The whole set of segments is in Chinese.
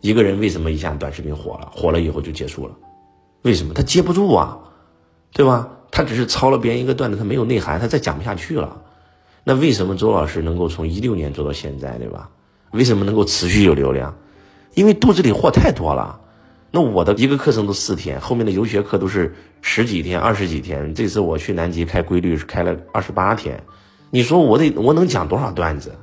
一个人为什么一下短视频火了？火了以后就结束了？为什么？他接不住啊，对吧？他只是抄了别人一个段子，他没有内涵，他再讲不下去了。那为什么周老师能够从一六年做到现在，对吧？为什么能够持续有流量？因为肚子里货太多了。那我的一个课程都四天，后面的游学课都是十几天、二十几天。这次我去南极开规律是开了二十八天，你说我得我能讲多少段子？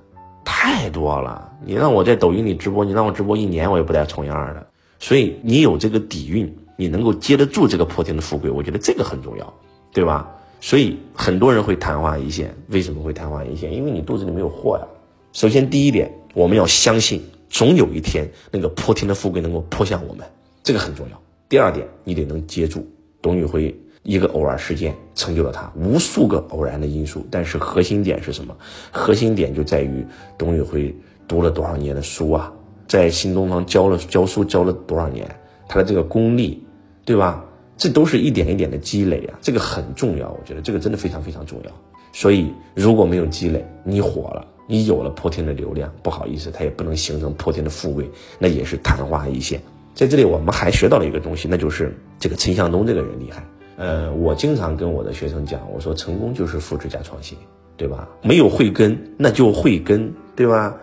太多了。你让我在抖音里直播，你让我直播一年，我也不带重样的。所以你有这个底蕴，你能够接得住这个破天的富贵，我觉得这个很重要，对吧？所以很多人会昙花一现，为什么会昙花一现？因为你肚子里没有货呀。首先第一点，我们要相信，总有一天那个破天的富贵能够扑向我们，这个很重要。第二点，你得能接住董宇辉。一个偶然事件成就了他，无数个偶然的因素，但是核心点是什么？核心点就在于董宇辉读了多少年的书啊，在新东方教了教书教了多少年，他的这个功力，对吧？这都是一点一点的积累啊，这个很重要，我觉得这个真的非常非常重要。所以如果没有积累，你火了，你有了破天的流量，不好意思，它也不能形成破天的富贵，那也是昙花一现。在这里我们还学到了一个东西，那就是这个陈向东这个人厉害。呃，我经常跟我的学生讲，我说成功就是复制加创新，对吧？没有慧根，那就慧根，对吧？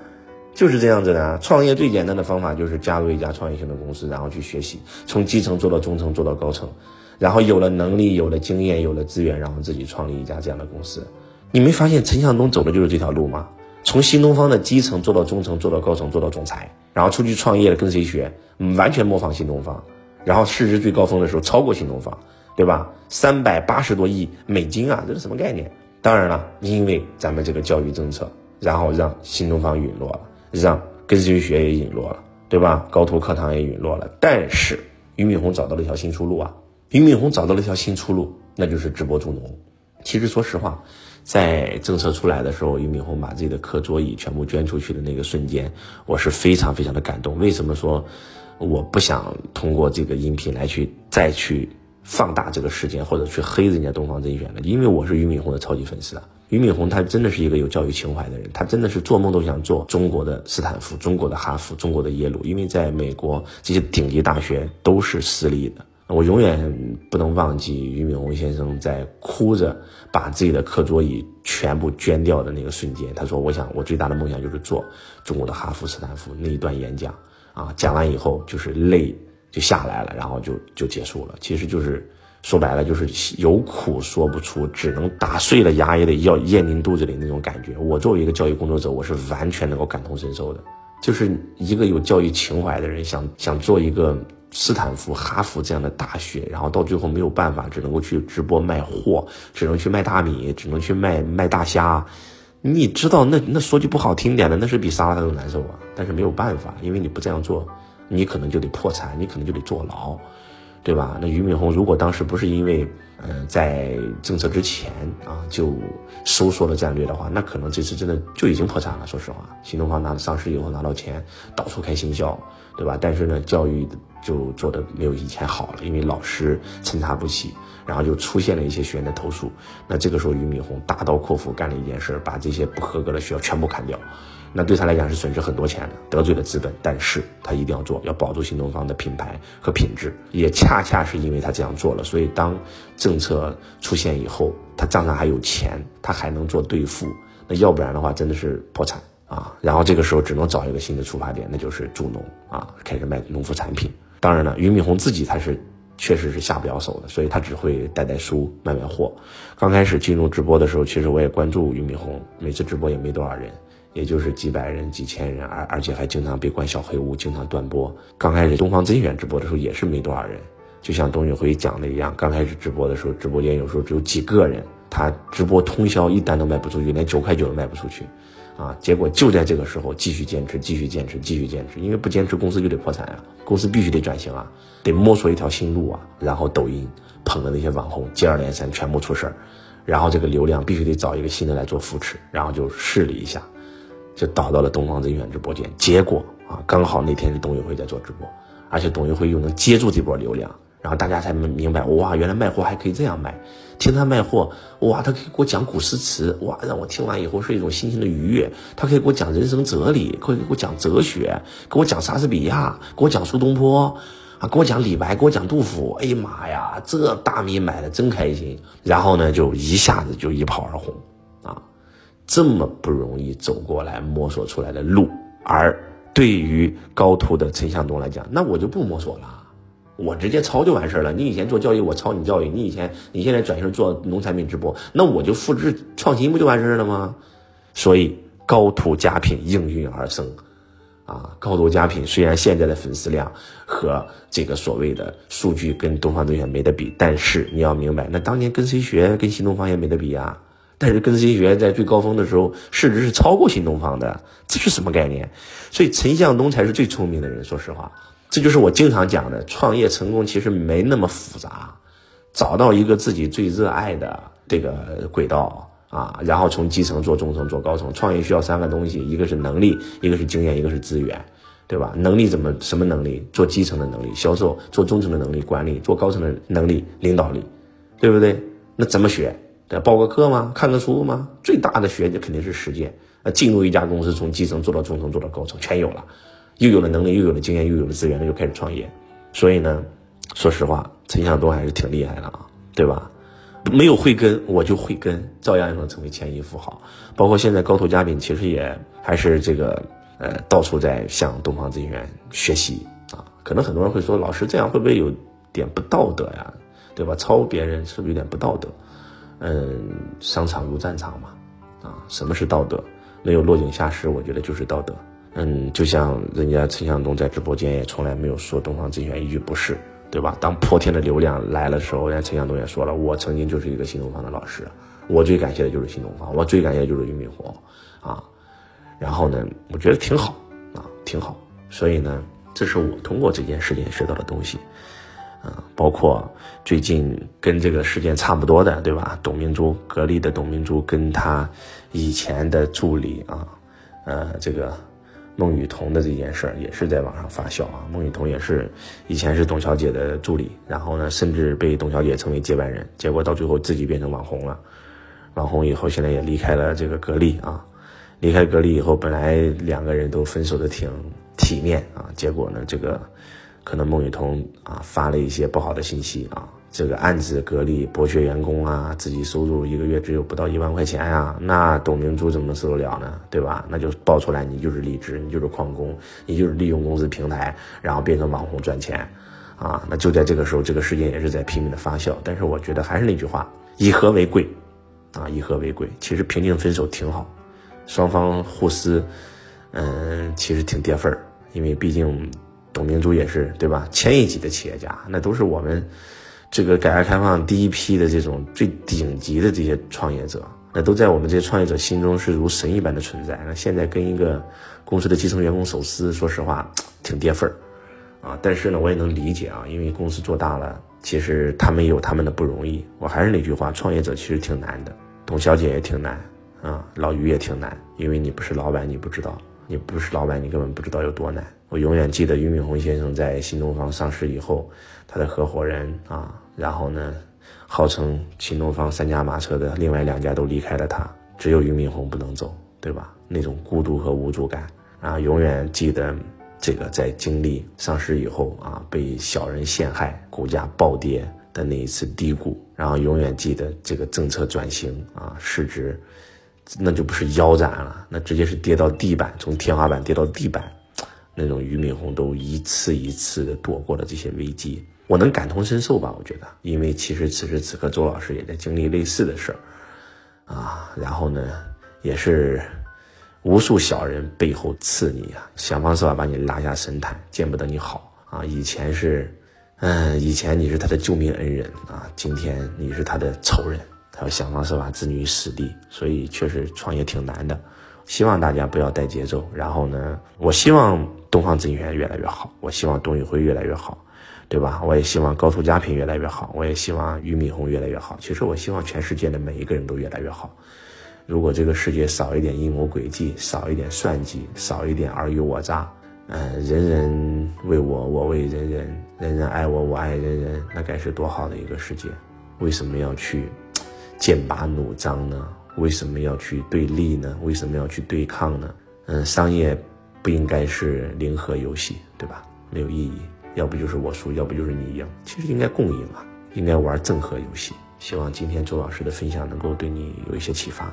就是这样子的啊。创业最简单的方法就是加入一家创业型的公司，然后去学习，从基层做到中层，做到高层，然后有了能力，有了经验，有了资源，然后自己创立一家这样的公司。你没发现陈向东走的就是这条路吗？从新东方的基层做到中层，做到高层，做到总裁，然后出去创业了，跟谁学？完全模仿新东方，然后市值最高峰的时候超过新东方。对吧？三百八十多亿美金啊，这是什么概念？当然了，因为咱们这个教育政策，然后让新东方陨落了，让跟谁学也陨落了，对吧？高途课堂也陨落了。但是俞敏洪找到了一条新出路啊！俞敏洪找到了一条新出路，那就是直播助农。其实说实话，在政策出来的时候，俞敏洪把自己的课桌椅全部捐出去的那个瞬间，我是非常非常的感动。为什么说我不想通过这个音频来去再去？放大这个事件，或者去黑人家东方甄选的，因为我是俞敏洪的超级粉丝啊。俞敏洪他真的是一个有教育情怀的人，他真的是做梦都想做中国的斯坦福、中国的哈佛、中国的耶鲁，因为在美国这些顶级大学都是私立的。我永远不能忘记俞敏洪先生在哭着把自己的课桌椅全部捐掉的那个瞬间。他说：“我想，我最大的梦想就是做中国的哈佛、斯坦福。”那一段演讲啊，讲完以后就是泪。就下来了，然后就就结束了。其实就是说白了，就是有苦说不出，只能打碎了牙也得要咽进肚子里那种感觉。我作为一个教育工作者，我是完全能够感同身受的。就是一个有教育情怀的人，想想做一个斯坦福、哈佛这样的大学，然后到最后没有办法，只能够去直播卖货，只能去卖大米，只能去卖卖大虾。你知道，那那说句不好听点的，那是比杀了他都难受啊。但是没有办法，因为你不这样做。你可能就得破产，你可能就得坐牢，对吧？那俞敏洪如果当时不是因为，嗯，在政策之前啊就收缩了战略的话，那可能这次真的就已经破产了。说实话，新东方拿上市以后拿到钱，到处开新校，对吧？但是呢，教育就做的没有以前好了，因为老师参差不齐，然后就出现了一些学员的投诉。那这个时候，俞敏洪大刀阔斧干了一件事，把这些不合格的学校全部砍掉。那对他来讲是损失很多钱的，得罪了资本，但是他一定要做，要保住新东方的品牌和品质。也恰恰是因为他这样做了，所以当政策出现以后，他账上还有钱，他还能做兑付。那要不然的话，真的是破产啊！然后这个时候只能找一个新的出发点，那就是助农啊，开始卖农副产品。当然了，俞敏洪自己他是确实是下不了手的，所以他只会带带书、卖卖货。刚开始进入直播的时候，其实我也关注俞敏洪，每次直播也没多少人。也就是几百人、几千人，而而且还经常被关小黑屋，经常断播。刚开始东方甄选直播的时候也是没多少人，就像董宇辉讲的一样，刚开始直播的时候，直播间有时候只有几个人，他直播通宵一单都卖不出去，连九块九都卖不出去，啊！结果就在这个时候继续坚持，继续坚持，继续坚持，因为不坚持公司就得破产啊，公司必须得转型啊，得摸索一条新路啊。然后抖音捧的那些网红接二连三全部出事儿，然后这个流量必须得找一个新的来做扶持，然后就试了一下。就导到了东方甄选直播间，结果啊，刚好那天是董宇辉在做直播，而且董宇辉又能接住这波流量，然后大家才明白，哇，原来卖货还可以这样卖。听他卖货，哇，他可以给我讲古诗词，哇，让我听完以后是一种心情的愉悦。他可以给我讲人生哲理，可以给我讲哲学，给我讲莎士比亚，给我讲苏东坡，啊，给我讲李白，给我讲杜甫。哎呀妈呀，这大米买的真开心。然后呢，就一下子就一炮而红，这么不容易走过来摸索出来的路，而对于高途的陈向东来讲，那我就不摸索了。我直接抄就完事儿了。你以前做教育，我抄你教育；你以前，你现在转型做农产品直播，那我就复制创新，不就完事儿了吗？所以高途佳品应运而生，啊，高途佳品虽然现在的粉丝量和这个所谓的数据跟东方甄选没得比，但是你要明白，那当年跟谁学，跟新东方也没得比啊。但是跟谁学，在最高峰的时候，市值是超过新东方的，这是什么概念？所以陈向东才是最聪明的人，说实话。这就是我经常讲的，创业成功其实没那么复杂，找到一个自己最热爱的这个轨道啊，然后从基层做中层做高层。创业需要三个东西，一个是能力，一个是经验，一个是资源，对吧？能力怎么什么能力？做基层的能力，销售；做中层的能力，管理；做高层的能力，领导力，对不对？那怎么学？对，报个课吗？看个书吗？最大的学就肯定是实践。呃，进入一家公司，从基层做到中层，做到高层，全有了。又有了能力，又有了经验，又有了资源，那就开始创业。所以呢，说实话，陈向东还是挺厉害的啊，对吧？没有慧根，我就慧根，照样能成为千亿富豪。包括现在高途佳品，其实也还是这个呃，到处在向东方甄选学习啊。可能很多人会说，老师这样会不会有点不道德呀？对吧？抄别人是不是有点不道德？嗯，商场如战场嘛，啊，什么是道德？没有落井下石，我觉得就是道德。嗯，就像人家陈向东在直播间也从来没有说东方甄选一句不是，对吧？当破天的流量来了的时候，人家陈向东也说了，我曾经就是一个新东方的老师，我最感谢的就是新东方，我最感谢的就是俞敏洪，啊，然后呢，我觉得挺好啊，挺好。所以呢，这是我通过这件事情学到的东西，包括最近跟这个事件差不多的，对吧？董明珠，格力的董明珠跟他以前的助理啊，呃，这个。孟雨桐的这件事儿也是在网上发酵啊。孟雨桐也是以前是董小姐的助理，然后呢，甚至被董小姐称为接班人，结果到最后自己变成网红了。网红以后现在也离开了这个格力啊。离开格力以后，本来两个人都分手的挺体面啊，结果呢，这个可能孟雨桐啊发了一些不好的信息啊。这个暗自格力剥削员工啊，自己收入一个月只有不到一万块钱呀，那董明珠怎么受得了呢？对吧？那就爆出来，你就是离职，你就是旷工，你就是利用公司平台，然后变成网红赚钱，啊，那就在这个时候，这个事件也是在拼命的发酵。但是我觉得还是那句话，以和为贵，啊，以和为贵。其实平静分手挺好，双方互撕，嗯，其实挺跌份儿，因为毕竟董明珠也是对吧？千亿级的企业家，那都是我们。这个改革开放第一批的这种最顶级的这些创业者，那都在我们这些创业者心中是如神一般的存在。那现在跟一个公司的基层员工手撕，说实话挺跌份儿啊。但是呢，我也能理解啊，因为公司做大了，其实他们有他们的不容易。我还是那句话，创业者其实挺难的。董小姐也挺难啊，老于也挺难，因为你不是老板，你不知道；你不是老板，你根本不知道有多难。我永远记得俞敏洪先生在新东方上市以后，他的合伙人啊，然后呢，号称新东方三驾马车的另外两家都离开了他，只有俞敏洪不能走，对吧？那种孤独和无助感啊，永远记得这个在经历上市以后啊，被小人陷害，股价暴跌的那一次低谷，然后永远记得这个政策转型啊，市值那就不是腰斩了，那直接是跌到地板，从天花板跌到地板。那种俞敏洪都一次一次的躲过了这些危机，我能感同身受吧？我觉得，因为其实此时此刻周老师也在经历类似的事儿，啊，然后呢，也是无数小人背后刺你啊，想方设法把你拉下神坛，见不得你好啊。以前是，嗯，以前你是他的救命恩人啊，今天你是他的仇人，他要想方设法置你于死地，所以确实创业挺难的。希望大家不要带节奏，然后呢，我希望。东方甄选越来越好，我希望董宇辉越来越好，对吧？我也希望高途佳品越来越好，我也希望俞敏洪越来越好。其实我希望全世界的每一个人都越来越好。如果这个世界少一点阴谋诡计，少一点算计，少一点尔虞我诈，嗯，人人为我，我为人人，人人爱我，我爱人人，那该是多好的一个世界！为什么要去剑拔弩张呢？为什么要去对立呢？为什么要去对抗呢？嗯，商业不应该是零和游戏，对吧？没有意义，要不就是我输，要不就是你赢，其实应该共赢啊，应该玩正和游戏。希望今天周老师的分享能够对你有一些启发，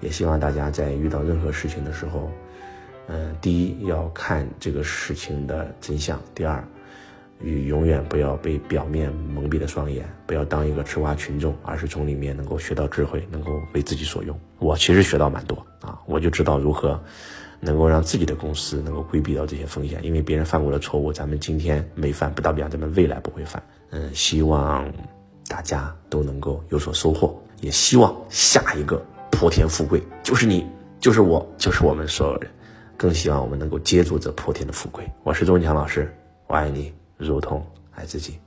也希望大家在遇到任何事情的时候，嗯，第一要看这个事情的真相，第二。与永远不要被表面蒙蔽了双眼，不要当一个吃瓜群众，而是从里面能够学到智慧，能够为自己所用。我其实学到蛮多啊，我就知道如何能够让自己的公司能够规避到这些风险，因为别人犯过的错误，咱们今天没犯，不代表咱们未来不会犯。嗯，希望大家都能够有所收获，也希望下一个破天富贵就是你，就是我，就是我们所有人，更希望我们能够接住这破天的富贵。我是周文强老师，我爱你。如同爱自己。